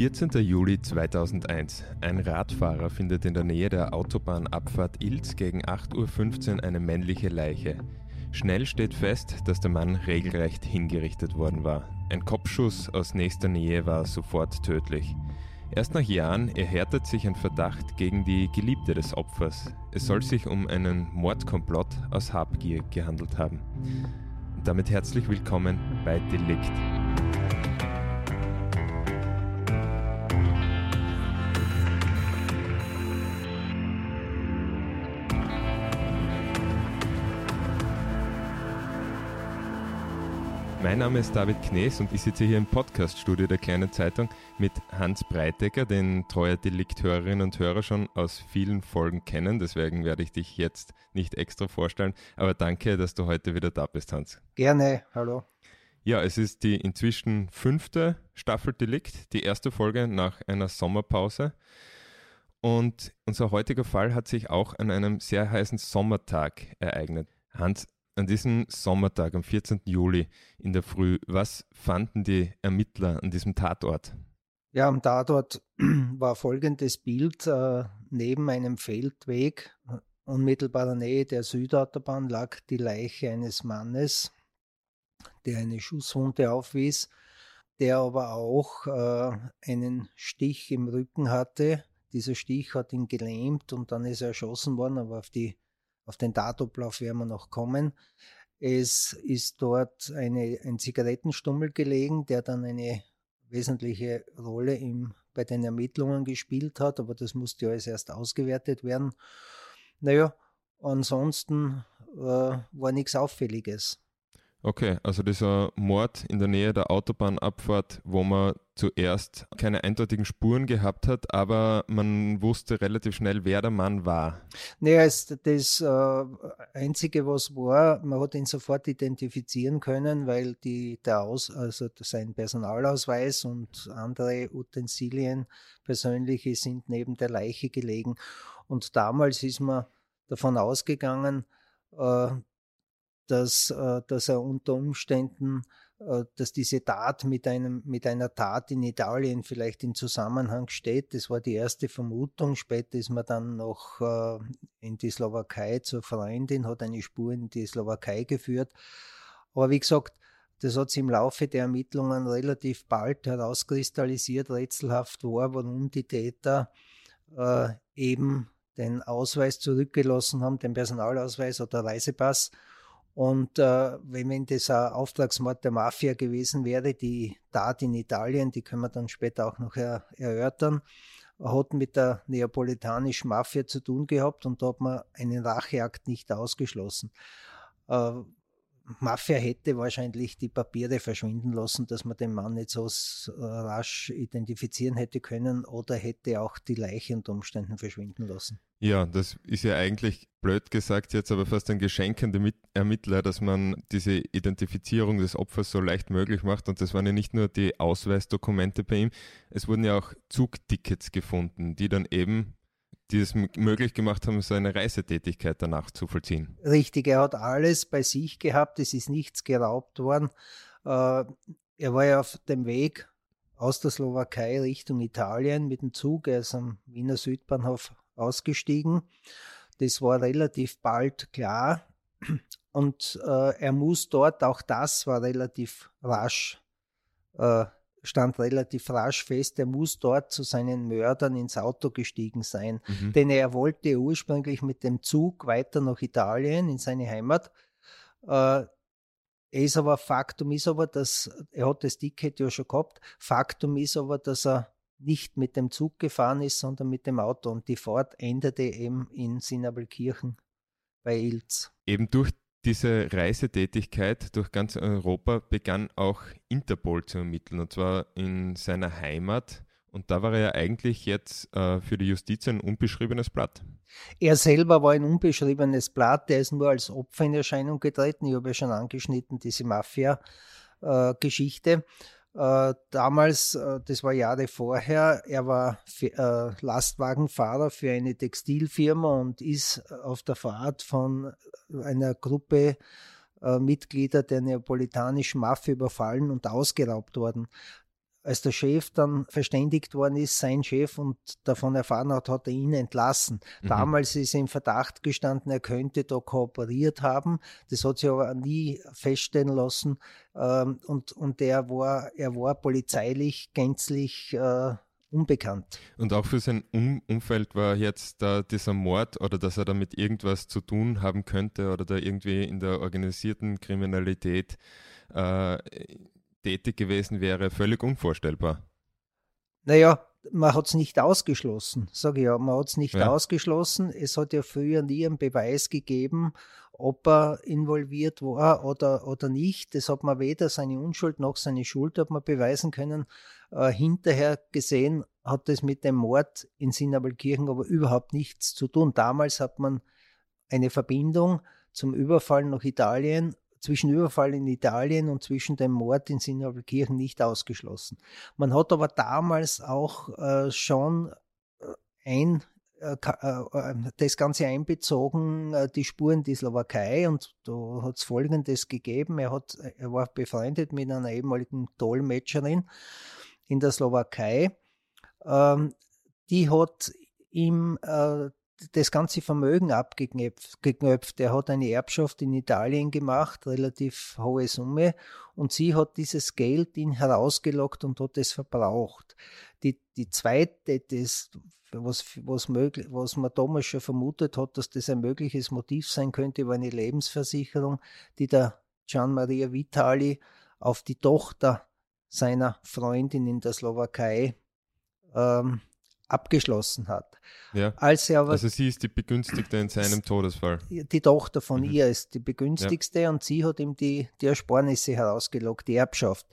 14. Juli 2001. Ein Radfahrer findet in der Nähe der Autobahnabfahrt Ilz gegen 8.15 Uhr eine männliche Leiche. Schnell steht fest, dass der Mann regelrecht hingerichtet worden war. Ein Kopfschuss aus nächster Nähe war sofort tödlich. Erst nach Jahren erhärtet sich ein Verdacht gegen die Geliebte des Opfers. Es soll sich um einen Mordkomplott aus Habgier gehandelt haben. Damit herzlich willkommen bei Delikt. Mein Name ist David Knees und ich sitze hier im Podcaststudio der Kleinen Zeitung mit Hans Breitecker, den treue Delikthörerinnen und Hörer schon aus vielen Folgen kennen. Deswegen werde ich dich jetzt nicht extra vorstellen. Aber danke, dass du heute wieder da bist, Hans. Gerne, hallo. Ja, es ist die inzwischen fünfte Staffel Delikt, die erste Folge nach einer Sommerpause. Und unser heutiger Fall hat sich auch an einem sehr heißen Sommertag ereignet. Hans, an diesem Sommertag am 14. Juli in der Früh, was fanden die Ermittler an diesem Tatort? Ja, am Tatort war folgendes Bild. Äh, neben einem Feldweg, unmittelbarer Nähe der Südautobahn, lag die Leiche eines Mannes, der eine Schusswunde aufwies, der aber auch äh, einen Stich im Rücken hatte. Dieser Stich hat ihn gelähmt und dann ist er erschossen worden, aber auf die auf den Datumlauf werden wir noch kommen. Es ist dort eine, ein Zigarettenstummel gelegen, der dann eine wesentliche Rolle im, bei den Ermittlungen gespielt hat, aber das musste alles erst ausgewertet werden. Naja, ansonsten äh, war nichts Auffälliges. Okay, also dieser Mord in der Nähe der Autobahnabfahrt, wo man zuerst keine eindeutigen Spuren gehabt hat, aber man wusste relativ schnell, wer der Mann war. Naja, das, das äh, Einzige, was war, man hat ihn sofort identifizieren können, weil die, der Aus, also sein Personalausweis und andere Utensilien persönliche sind neben der Leiche gelegen. Und damals ist man davon ausgegangen, äh, dass, äh, dass er unter Umständen, äh, dass diese Tat mit, einem, mit einer Tat in Italien vielleicht in Zusammenhang steht. Das war die erste Vermutung. Später ist man dann noch äh, in die Slowakei zur Freundin, hat eine Spur in die Slowakei geführt. Aber wie gesagt, das hat sich im Laufe der Ermittlungen relativ bald herauskristallisiert. Rätselhaft war, warum die Täter äh, eben den Ausweis zurückgelassen haben, den Personalausweis oder Reisepass und äh, wenn, wenn das ein Auftragsmord der Mafia gewesen wäre, die Tat in Italien, die können wir dann später auch noch er, erörtern, hat mit der neapolitanischen Mafia zu tun gehabt und da hat man einen Racheakt nicht ausgeschlossen. Äh, Mafia hätte wahrscheinlich die Papiere verschwinden lassen, dass man den Mann nicht so äh, rasch identifizieren hätte können oder hätte auch die Leiche unter Umständen verschwinden lassen. Ja, das ist ja eigentlich blöd gesagt jetzt, aber fast ein Geschenk an die Ermittler, dass man diese Identifizierung des Opfers so leicht möglich macht. Und das waren ja nicht nur die Ausweisdokumente bei ihm, es wurden ja auch Zugtickets gefunden, die dann eben die es möglich gemacht haben, seine Reisetätigkeit danach zu vollziehen. Richtig, er hat alles bei sich gehabt, es ist nichts geraubt worden. Äh, er war ja auf dem Weg aus der Slowakei Richtung Italien mit dem Zug, er ist am Wiener Südbahnhof ausgestiegen. Das war relativ bald klar. Und äh, er muss dort, auch das war relativ rasch äh, stand relativ rasch fest, er muss dort zu seinen Mördern ins Auto gestiegen sein. Mhm. Denn er wollte ursprünglich mit dem Zug weiter nach Italien, in seine Heimat. Äh, er ist aber, Faktum ist aber, dass, er hat das Ticket ja schon gehabt, Faktum ist aber, dass er nicht mit dem Zug gefahren ist, sondern mit dem Auto. Und die Fahrt endete eben in Sinnabelkirchen bei Ilz. Eben durch diese Reisetätigkeit durch ganz Europa begann auch Interpol zu ermitteln, und zwar in seiner Heimat. Und da war er ja eigentlich jetzt äh, für die Justiz ein unbeschriebenes Blatt. Er selber war ein unbeschriebenes Blatt, der ist nur als Opfer in Erscheinung getreten. Ich habe ja schon angeschnitten, diese Mafia-Geschichte. Äh, äh, damals, äh, das war Jahre vorher, er war äh, Lastwagenfahrer für eine Textilfirma und ist auf der Fahrt von einer Gruppe äh, Mitglieder der neapolitanischen Mafia überfallen und ausgeraubt worden. Als der Chef dann verständigt worden ist, sein Chef und davon erfahren hat, hat er ihn entlassen. Mhm. Damals ist er im Verdacht gestanden, er könnte da kooperiert haben. Das hat sich aber nie feststellen lassen. Ähm, und, und er war, er war polizeilich gänzlich äh, unbekannt. Und auch für sein um Umfeld war jetzt da dieser Mord oder dass er damit irgendwas zu tun haben könnte oder da irgendwie in der organisierten Kriminalität äh, tätig gewesen wäre, völlig unvorstellbar. Naja, man hat es nicht ausgeschlossen, sage ich ja, man hat es nicht ja. ausgeschlossen. Es hat ja früher nie einen Beweis gegeben, ob er involviert war oder, oder nicht. Das hat man weder seine Unschuld noch seine Schuld hat man beweisen können. Äh, hinterher gesehen hat es mit dem Mord in Sinnabelkirchen aber überhaupt nichts zu tun. Damals hat man eine Verbindung zum Überfall nach Italien zwischen Überfall in Italien und zwischen dem Mord in Sinnabelkirchen nicht ausgeschlossen. Man hat aber damals auch äh, schon äh, ein äh, äh, das Ganze einbezogen, die Spuren die Slowakei und da hat es Folgendes gegeben. Er, hat, er war befreundet mit einer ehemaligen Dolmetscherin in der Slowakei. Ähm, die hat ihm das ganze Vermögen abgeknöpft. Er hat eine Erbschaft in Italien gemacht, relativ hohe Summe, und sie hat dieses Geld ihn herausgelockt und hat es verbraucht. Die, die zweite, das, was, was, möglich, was man damals schon vermutet hat, dass das ein mögliches Motiv sein könnte, war eine Lebensversicherung, die der Gian Maria Vitali auf die Tochter seiner Freundin in der Slowakei ähm, abgeschlossen hat. Ja. Als er aber, also sie ist die Begünstigte in seinem Todesfall. Die Tochter von mhm. ihr ist die Begünstigste ja. und sie hat ihm die, die Ersparnisse herausgelockt, die Erbschaft.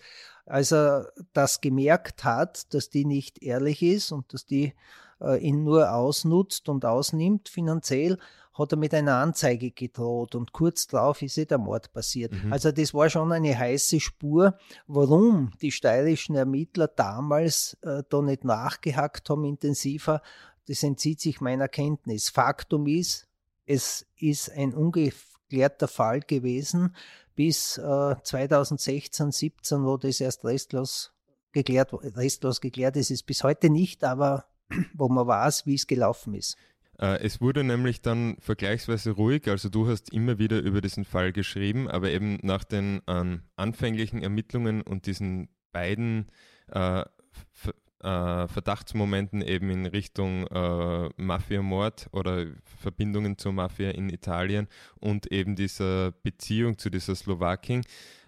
Als er das gemerkt hat, dass die nicht ehrlich ist und dass die äh, ihn nur ausnutzt und ausnimmt finanziell, hat er mit einer Anzeige gedroht und kurz darauf ist eh der Mord passiert. Mhm. Also das war schon eine heiße Spur, warum die steirischen Ermittler damals äh, da nicht nachgehackt haben intensiver. Das entzieht sich meiner Kenntnis. Faktum ist, es ist ein ungeklärter Fall gewesen bis äh, 2016, 17, wo das erst restlos geklärt, restlos geklärt ist. Es ist bis heute nicht, aber wo man weiß, wie es gelaufen ist. Äh, es wurde nämlich dann vergleichsweise ruhig, also du hast immer wieder über diesen Fall geschrieben, aber eben nach den ähm, anfänglichen Ermittlungen und diesen beiden äh, äh, Verdachtsmomenten eben in Richtung äh, Mafia-Mord oder Verbindungen zur Mafia in Italien und eben dieser Beziehung zu dieser Slowakin,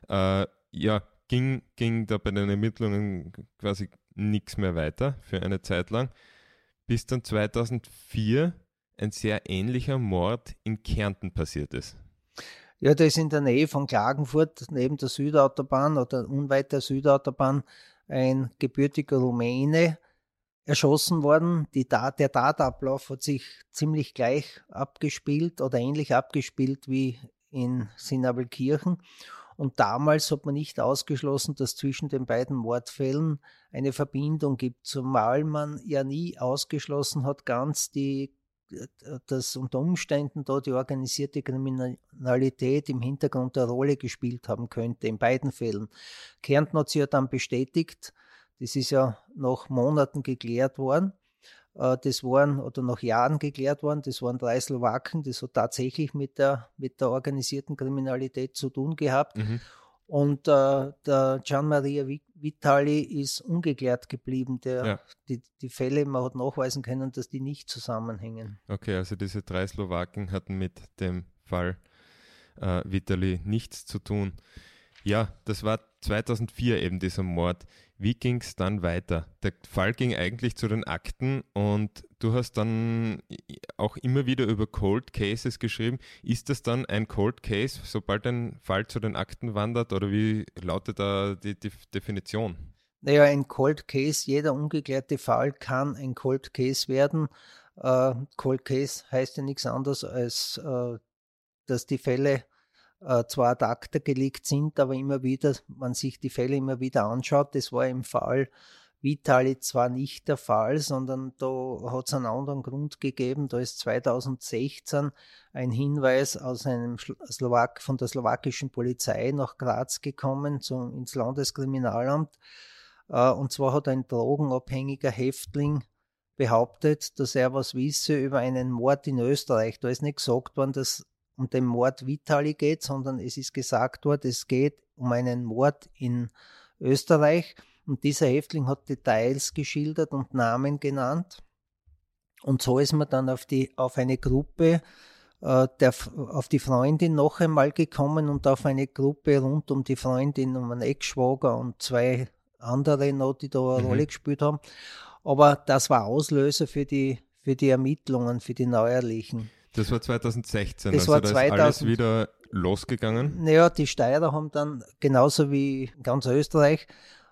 äh, ja, ging, ging da bei den Ermittlungen quasi nichts mehr weiter für eine Zeit lang bis dann 2004 ein sehr ähnlicher Mord in Kärnten passiert ist. Ja, das ist in der Nähe von Klagenfurt, neben der Südautobahn oder unweit der Südautobahn, ein gebürtiger Rumäne erschossen worden. Tat, der Tatablauf hat sich ziemlich gleich abgespielt oder ähnlich abgespielt wie in Sinabelkirchen. Und damals hat man nicht ausgeschlossen, dass zwischen den beiden Mordfällen eine Verbindung gibt, zumal man ja nie ausgeschlossen hat, ganz die dass unter Umständen da die organisierte Kriminalität im Hintergrund eine Rolle gespielt haben könnte, in beiden Fällen. Kärnten hat sie ja dann bestätigt, das ist ja nach Monaten geklärt worden, äh, das waren, oder nach Jahren geklärt worden, das waren drei Slowaken, das hat tatsächlich mit der, mit der organisierten Kriminalität zu tun gehabt. Mhm. Und äh, der Gian Maria Vitali ist ungeklärt geblieben. Der, ja. die, die Fälle, man hat nachweisen können, dass die nicht zusammenhängen. Okay, also diese drei Slowaken hatten mit dem Fall äh, Vitali nichts zu tun. Ja, das war 2004 eben dieser Mord. Wie ging es dann weiter? Der Fall ging eigentlich zu den Akten und du hast dann auch immer wieder über Cold Cases geschrieben. Ist das dann ein Cold Case, sobald ein Fall zu den Akten wandert oder wie lautet da die, die Definition? Naja, ein Cold Case, jeder ungeklärte Fall kann ein Cold Case werden. Uh, Cold Case heißt ja nichts anderes als, uh, dass die Fälle äh, zwar ad acta gelegt sind, aber immer wieder, man sich die Fälle immer wieder anschaut. Das war im Fall Vitali zwar nicht der Fall, sondern da hat es einen anderen Grund gegeben. Da ist 2016 ein Hinweis aus einem Slowak, von der slowakischen Polizei nach Graz gekommen, zum, ins Landeskriminalamt. Äh, und zwar hat ein drogenabhängiger Häftling behauptet, dass er was wisse über einen Mord in Österreich. Da ist nicht gesagt worden, dass um den Mord Vitali geht, sondern es ist gesagt worden, es geht um einen Mord in Österreich. Und dieser Häftling hat Details geschildert und Namen genannt. Und so ist man dann auf, die, auf eine Gruppe äh, der, auf die Freundin noch einmal gekommen und auf eine Gruppe rund um die Freundin, um einen Ex-Schwager und zwei andere noch, die da eine mhm. Rolle gespielt haben. Aber das war Auslöser für die, für die Ermittlungen, für die neuerlichen. Das war 2016, das also war da 2000, ist alles wieder losgegangen? Naja, die Steirer haben dann, genauso wie ganz Österreich,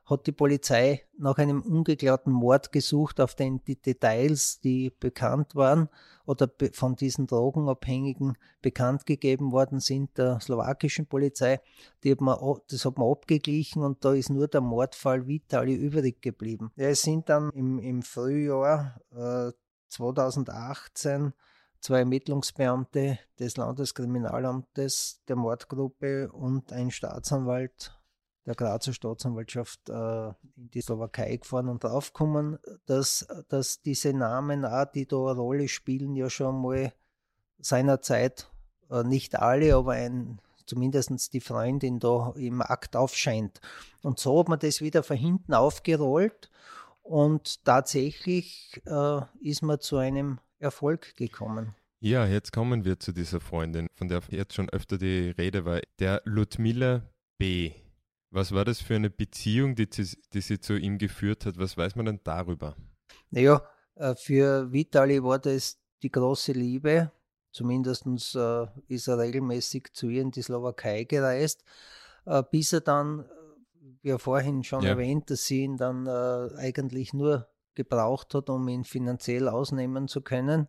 hat die Polizei nach einem ungeklärten Mord gesucht, auf den die Details, die bekannt waren oder von diesen Drogenabhängigen bekannt gegeben worden sind, der slowakischen Polizei. Die hat man, das hat man abgeglichen und da ist nur der Mordfall Vitali übrig geblieben. Ja, es sind dann im, im Frühjahr äh, 2018 zwei Ermittlungsbeamte des Landeskriminalamtes der Mordgruppe und ein Staatsanwalt der Grazer Staatsanwaltschaft äh, in die Slowakei gefahren und draufgekommen, dass, dass diese Namen auch, die da eine Rolle spielen, ja schon mal seinerzeit, äh, nicht alle, aber ein, zumindest die Freundin da im Akt aufscheint. Und so hat man das wieder von hinten aufgerollt und tatsächlich äh, ist man zu einem Erfolg gekommen. Ja, jetzt kommen wir zu dieser Freundin, von der jetzt schon öfter die Rede war, der Ludmilla B. Was war das für eine Beziehung, die, die sie zu ihm geführt hat? Was weiß man denn darüber? Naja, äh, für Vitali war das die große Liebe. Zumindest äh, ist er regelmäßig zu ihr in die Slowakei gereist, äh, bis er dann, wie er vorhin schon ja. erwähnt, dass sie ihn dann eigentlich nur gebraucht hat, um ihn finanziell ausnehmen zu können.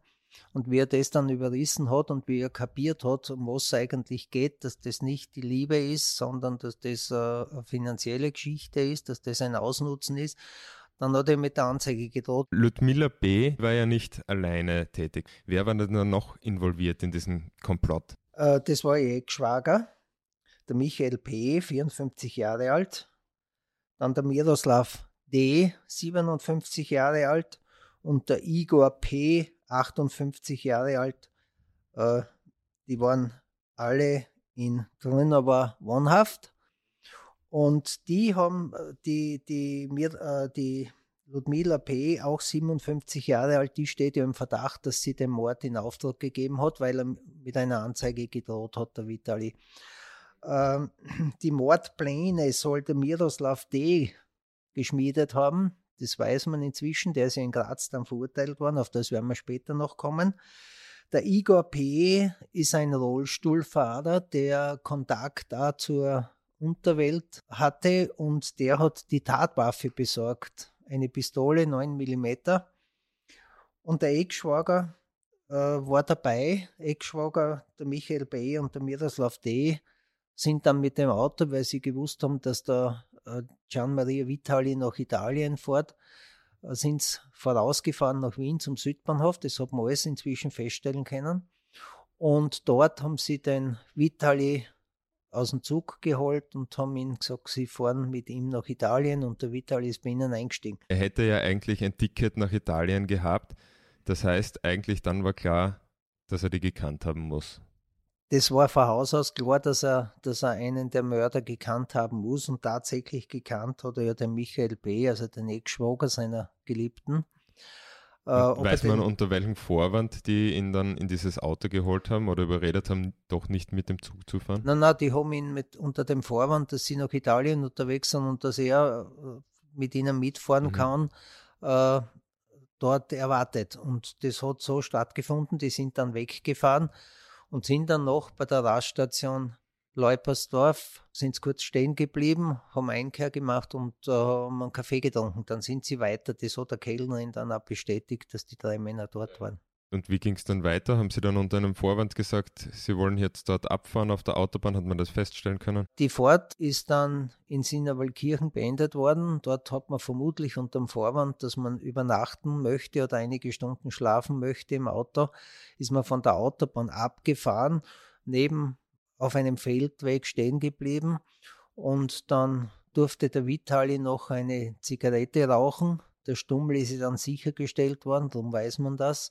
Und wie er das dann überrissen hat und wie er kapiert hat, um was es eigentlich geht, dass das nicht die Liebe ist, sondern dass das eine finanzielle Geschichte ist, dass das ein Ausnutzen ist, dann hat er mit der Anzeige gedroht. Ludmilla B. war ja nicht alleine tätig. Wer war denn noch involviert in diesen Komplott? Äh, das war ihr Ex-Schwager, der Michael P., 54 Jahre alt. Dann der Miroslav D., 57 Jahre alt. Und der Igor P., 58 Jahre alt. Äh, die waren alle in Grünauer wohnhaft. Und die haben, äh, die, die, mir, äh, die Ludmila P., auch 57 Jahre alt, die steht ja im Verdacht, dass sie den Mord in Auftrag gegeben hat, weil er mit einer Anzeige gedroht hat, der Vitali. Ähm, die Mordpläne sollte Miroslav D. geschmiedet haben. Das weiß man inzwischen. Der ist ja in Graz dann verurteilt worden. Auf das werden wir später noch kommen. Der Igor P. ist ein Rollstuhlfahrer, der Kontakt da zur Unterwelt hatte und der hat die Tatwaffe besorgt. Eine Pistole 9 mm. Und der Eckschwager äh, war dabei. Eckschwager, der Michael B. und der Miroslav D. sind dann mit dem Auto, weil sie gewusst haben, dass äh, Gian Maria Vitali nach Italien fährt, äh, sind sie vorausgefahren nach Wien zum Südbahnhof. Das hat man alles inzwischen feststellen können. Und dort haben sie den Vitali aus dem Zug geholt und haben ihm gesagt, sie fahren mit ihm nach Italien und der Vitali ist bei ihnen eingestiegen. Er hätte ja eigentlich ein Ticket nach Italien gehabt. Das heißt, eigentlich dann war klar, dass er die gekannt haben muss das war von Haus aus klar, dass er, dass er einen der Mörder gekannt haben muss und tatsächlich gekannt hat er ja den Michael B., also den Ex-Schwager seiner Geliebten. Äh, weiß man, unter welchem Vorwand die ihn dann in dieses Auto geholt haben oder überredet haben, doch nicht mit dem Zug zu fahren? Nein, nein, die haben ihn mit, unter dem Vorwand, dass sie nach Italien unterwegs sind und dass er äh, mit ihnen mitfahren mhm. kann, äh, dort erwartet. Und das hat so stattgefunden, die sind dann weggefahren und sind dann noch bei der Raststation Leupersdorf, sind kurz stehen geblieben, haben Einkehr gemacht und äh, haben einen Kaffee getrunken. Dann sind sie weiter. Das hat der Kellnerin dann auch bestätigt, dass die drei Männer dort waren. Und wie ging es dann weiter? Haben Sie dann unter einem Vorwand gesagt, Sie wollen jetzt dort abfahren auf der Autobahn? Hat man das feststellen können? Die Fahrt ist dann in Sinnerwaldkirchen beendet worden. Dort hat man vermutlich unter dem Vorwand, dass man übernachten möchte oder einige Stunden schlafen möchte im Auto, ist man von der Autobahn abgefahren, neben auf einem Feldweg stehen geblieben und dann durfte der Vitali noch eine Zigarette rauchen. Der Stummel ist dann sichergestellt worden, darum weiß man das.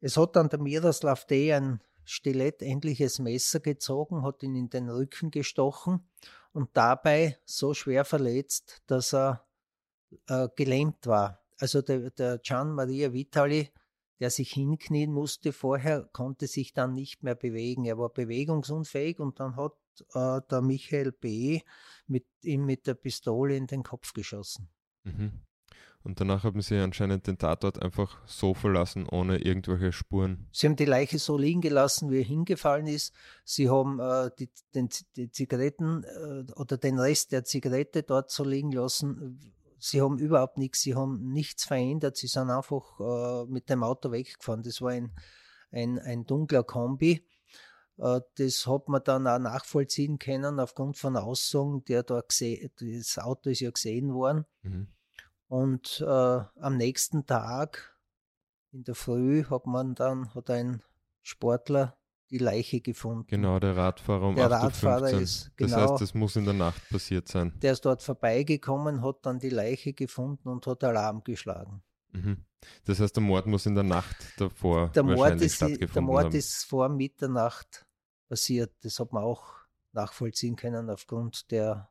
Es hat dann der Miroslav D. ein stilettähnliches Messer gezogen, hat ihn in den Rücken gestochen und dabei so schwer verletzt, dass er äh, gelähmt war. Also der, der Gian Maria Vitali, der sich hinknien musste vorher, konnte sich dann nicht mehr bewegen. Er war bewegungsunfähig und dann hat äh, der Michael B. Mit, ihm mit der Pistole in den Kopf geschossen. Mhm. Und danach haben sie anscheinend den Tatort einfach so verlassen, ohne irgendwelche Spuren. Sie haben die Leiche so liegen gelassen, wie er hingefallen ist. Sie haben äh, die, den, die Zigaretten äh, oder den Rest der Zigarette dort so liegen lassen. Sie haben überhaupt nichts, sie haben nichts verändert. Sie sind einfach äh, mit dem Auto weggefahren. Das war ein, ein, ein dunkler Kombi. Äh, das hat man dann auch nachvollziehen können aufgrund von Aussagen, der da gesehen, das Auto ist ja gesehen worden. Mhm. Und äh, am nächsten Tag in der Früh hat man dann, hat ein Sportler die Leiche gefunden. Genau, der Radfahrer um der Radfahrer ist, genau, Das heißt, das muss in der Nacht passiert sein. Der ist dort vorbeigekommen, hat dann die Leiche gefunden und hat Alarm geschlagen. Mhm. Das heißt, der Mord muss in der Nacht davor der Mord ist, stattgefunden Der Mord haben. ist vor Mitternacht passiert. Das hat man auch nachvollziehen können aufgrund der,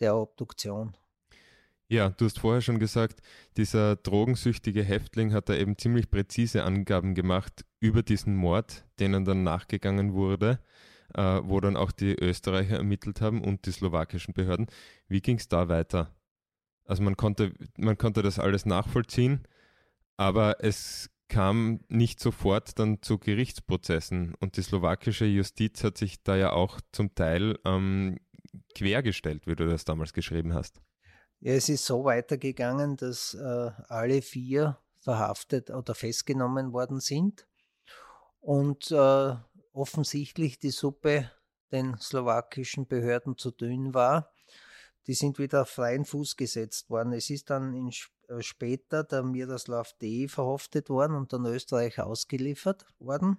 der Obduktion. Ja, du hast vorher schon gesagt, dieser drogensüchtige Häftling hat da eben ziemlich präzise Angaben gemacht über diesen Mord, denen dann nachgegangen wurde, äh, wo dann auch die Österreicher ermittelt haben und die slowakischen Behörden. Wie ging es da weiter? Also man konnte, man konnte das alles nachvollziehen, aber es kam nicht sofort dann zu Gerichtsprozessen und die slowakische Justiz hat sich da ja auch zum Teil ähm, quergestellt, wie du das damals geschrieben hast. Ja, es ist so weitergegangen, dass äh, alle vier verhaftet oder festgenommen worden sind und äh, offensichtlich die Suppe den slowakischen Behörden zu dünn war. Die sind wieder auf freien Fuß gesetzt worden. Es ist dann in, äh, später der Miroslav D. verhaftet worden und dann Österreich ausgeliefert worden.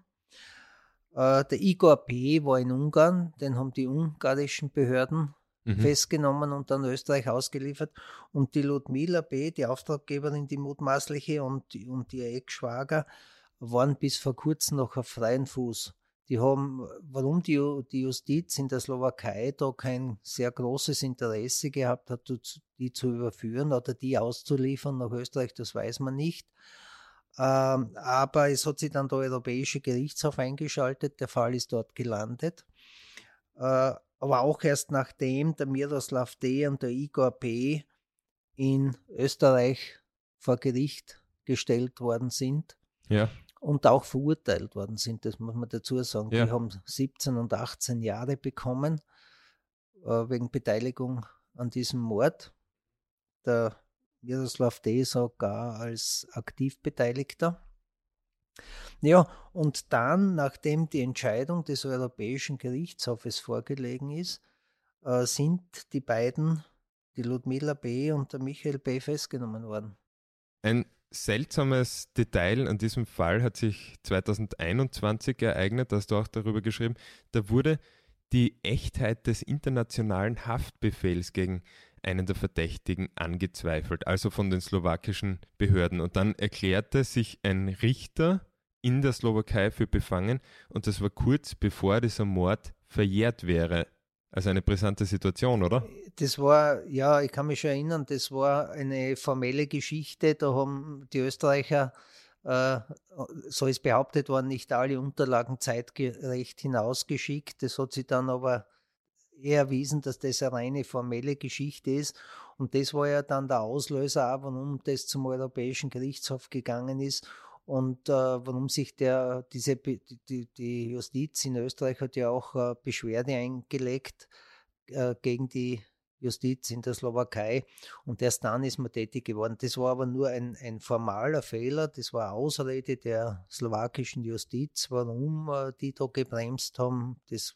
Äh, der Igor P. war in Ungarn, den haben die ungarischen Behörden mhm. festgenommen und dann Österreich ausgeliefert. Und die Ludmila B., die Auftraggeberin, die mutmaßliche und, und ihr Ex-Schwager, waren bis vor kurzem noch auf freien Fuß. Die haben, warum die, die Justiz in der Slowakei da kein sehr großes Interesse gehabt hat, die zu überführen oder die auszuliefern nach Österreich, das weiß man nicht. Ähm, aber es hat sich dann der Europäische Gerichtshof eingeschaltet, der Fall ist dort gelandet. Aber auch erst nachdem der Miroslav D. und der Igor P. in Österreich vor Gericht gestellt worden sind. Ja. Und auch verurteilt worden sind, das muss man dazu sagen. Ja. Die haben 17 und 18 Jahre bekommen äh, wegen Beteiligung an diesem Mord. Der Miroslav D. sogar als Aktivbeteiligter. Ja, und dann, nachdem die Entscheidung des Europäischen Gerichtshofes vorgelegen ist, äh, sind die beiden, die Ludmila B. und der Michael B. festgenommen worden. Ein seltsames Detail an diesem Fall hat sich 2021 ereignet, hast du auch darüber geschrieben. Da wurde die Echtheit des internationalen Haftbefehls gegen einen der Verdächtigen angezweifelt, also von den slowakischen Behörden. Und dann erklärte sich ein Richter in der Slowakei für befangen und das war kurz bevor dieser Mord verjährt wäre. Also eine brisante Situation, oder? Das war, ja, ich kann mich schon erinnern, das war eine formelle Geschichte. Da haben die Österreicher, äh, so ist behauptet worden, nicht alle Unterlagen zeitgerecht hinausgeschickt. Das hat sich dann aber eher erwiesen, dass das eine reine formelle Geschichte ist. Und das war ja dann der Auslöser, warum das zum Europäischen Gerichtshof gegangen ist und äh, warum sich der, diese, die, die Justiz in Österreich hat ja auch äh, Beschwerde eingelegt äh, gegen die Justiz in der Slowakei und erst dann ist man tätig geworden. Das war aber nur ein, ein formaler Fehler, das war Ausrede der slowakischen Justiz. Warum äh, die da gebremst haben, das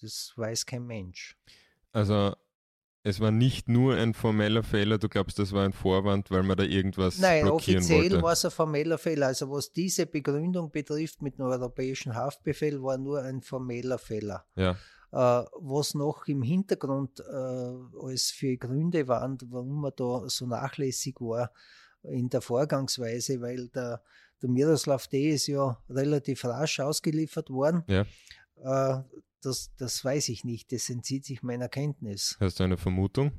das weiß kein Mensch. Also es war nicht nur ein formeller Fehler, du glaubst, das war ein Vorwand, weil man da irgendwas Nein, blockieren offiziell wollte? war es ein formeller Fehler. Also was diese Begründung betrifft mit dem europäischen Haftbefehl, war nur ein formeller Fehler. Ja. Äh, was noch im Hintergrund äh, als für Gründe waren, warum man da so nachlässig war in der Vorgangsweise, weil der, der Miroslav D. ist ja relativ rasch ausgeliefert worden. Ja. Äh, das, das weiß ich nicht, das entzieht sich meiner Kenntnis. Hast du eine Vermutung?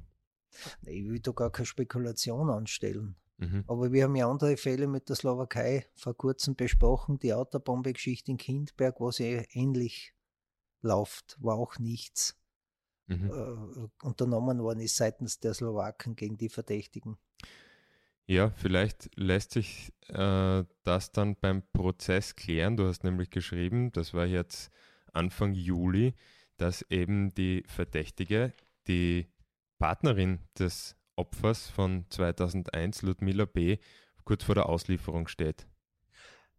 Ich will da gar keine Spekulation anstellen. Mhm. Aber wir haben ja andere Fälle mit der Slowakei vor kurzem besprochen. Die Autobombe-Geschichte in Kindberg, wo sie ähnlich läuft, war auch nichts Mhm. äh, unternommen worden ist seitens der Slowaken gegen die Verdächtigen. Ja, vielleicht lässt sich äh, das dann beim Prozess klären. Du hast nämlich geschrieben, das war jetzt Anfang Juli, dass eben die Verdächtige, die Partnerin des Opfers von 2001, Ludmilla B., kurz vor der Auslieferung steht.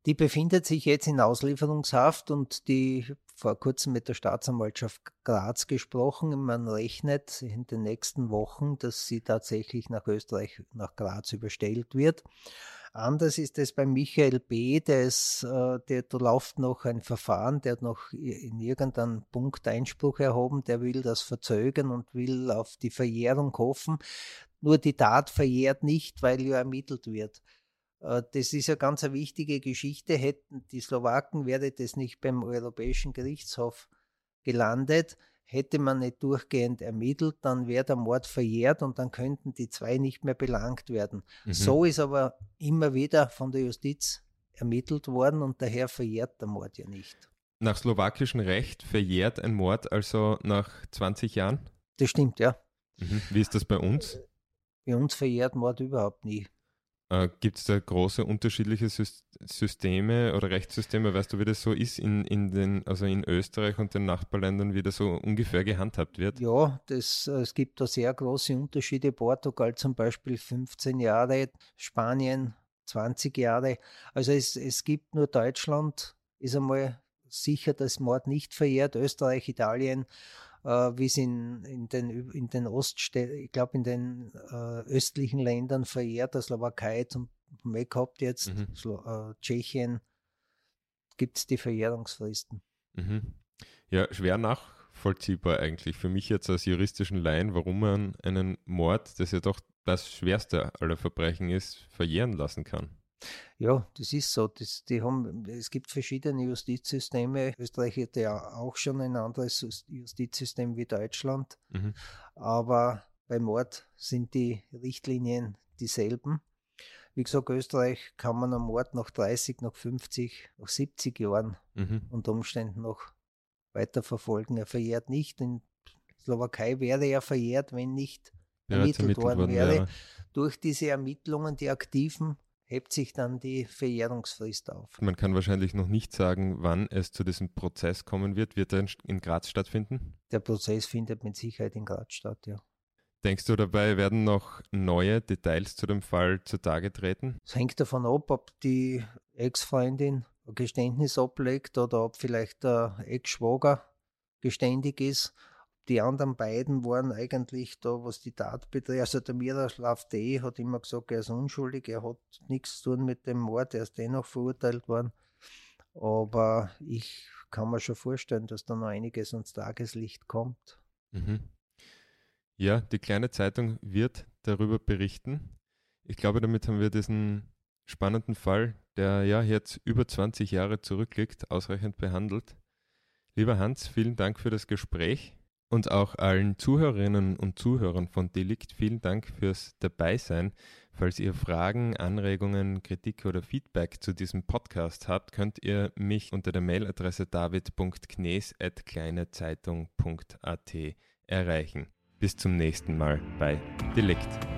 Die befindet sich jetzt in Auslieferungshaft und die vor kurzem mit der Staatsanwaltschaft Graz gesprochen. Man rechnet in den nächsten Wochen, dass sie tatsächlich nach Österreich, nach Graz überstellt wird. Anders ist es bei Michael B., der, ist, äh, der da läuft noch ein Verfahren, der hat noch in irgendeinem Punkt Einspruch erhoben, der will das verzögern und will auf die Verjährung hoffen. Nur die Tat verjährt nicht, weil ja ermittelt wird. Äh, das ist ja ganz eine wichtige Geschichte. Hätten die Slowaken, wäre das nicht beim Europäischen Gerichtshof gelandet, hätte man nicht durchgehend ermittelt, dann wäre der Mord verjährt und dann könnten die zwei nicht mehr belangt werden. Mhm. So ist aber immer wieder von der Justiz ermittelt worden und daher verjährt der Mord ja nicht. Nach slowakischem Recht verjährt ein Mord also nach 20 Jahren? Das stimmt, ja. Mhm. Wie ist das bei uns? Bei uns verjährt Mord überhaupt nie. Äh, Gibt es da große unterschiedliche Sys- Systeme oder Rechtssysteme? Weißt du, wie das so ist in, in den, also in Österreich und den Nachbarländern, wie das so ungefähr gehandhabt wird? Ja, das, äh, es gibt da sehr große Unterschiede. Portugal zum Beispiel 15 Jahre, Spanien 20 Jahre. Also es, es gibt nur Deutschland, ist einmal sicher, dass Mord nicht verjährt. Österreich, Italien, wie es in, in den, in den Oststädten, ich glaube in den äh, östlichen Ländern verjährt, der Slowakei zum Weg gehabt jetzt, Mhm. Slo äh, Tschechien, gibt es die Verjährungsfristen. Mhm. Ja, schwer nachvollziehbar eigentlich. Für mich jetzt als juristischen Laien, warum man einen Mord, das ja doch das schwerste aller Verbrechen ist, verjähren lassen kann. Ja, das ist so. Das, die haben, es gibt verschiedene Justizsysteme. Österreich hat ja auch schon ein anderes Justizsystem wie Deutschland. Mhm. Aber bei Mord sind die Richtlinien dieselben. Wie gesagt, Österreich kann man am Mord nach 30, nach 50, nach 70 Jahren Mhm. unter Umständen noch weiterverfolgen. Er verjährt nicht. In Slowakei wäre er verjährt, wenn nicht Bereits ermittelt worden wäre. wäre. Durch diese Ermittlungen, die aktiven, hebt sich dann die Verjährungsfrist auf. Man kann wahrscheinlich noch nicht sagen, wann es zu diesem Prozess kommen wird. Wird er in- Graz stattfinden? Der Prozess findet mit Sicherheit in Graz statt, ja. Denkst du dabei, werden noch neue Details zu dem Fall zutage treten? Es hängt davon ab, ob die Ex-Freundin ein Geständnis ablegt oder ob vielleicht der Ex-Schwager geständig ist. Die anderen beiden waren eigentlich da, was die Tat betrifft. Also der Miroslav D. hat immer gesagt, er ist unschuldig, er hat nichts zu tun mit dem Mord, er ist dennoch verurteilt worden. Aber ich kann mir schon vorstellen, dass da noch einiges ans Tageslicht kommt. Mhm. Ja, die kleine Zeitung wird darüber berichten. Ich glaube, damit haben wir diesen spannenden Fall, der ja jetzt über 20 Jahre zurückliegt, ausreichend behandelt. Lieber Hans, vielen Dank für das Gespräch und auch allen Zuhörerinnen und Zuhörern von Delikt vielen Dank fürs Dabeisein. Falls ihr Fragen, Anregungen, Kritik oder Feedback zu diesem Podcast habt, könnt ihr mich unter der Mailadresse david.knes.kleinezeitung.at erreichen. Bis zum nächsten Mal bei Delikt.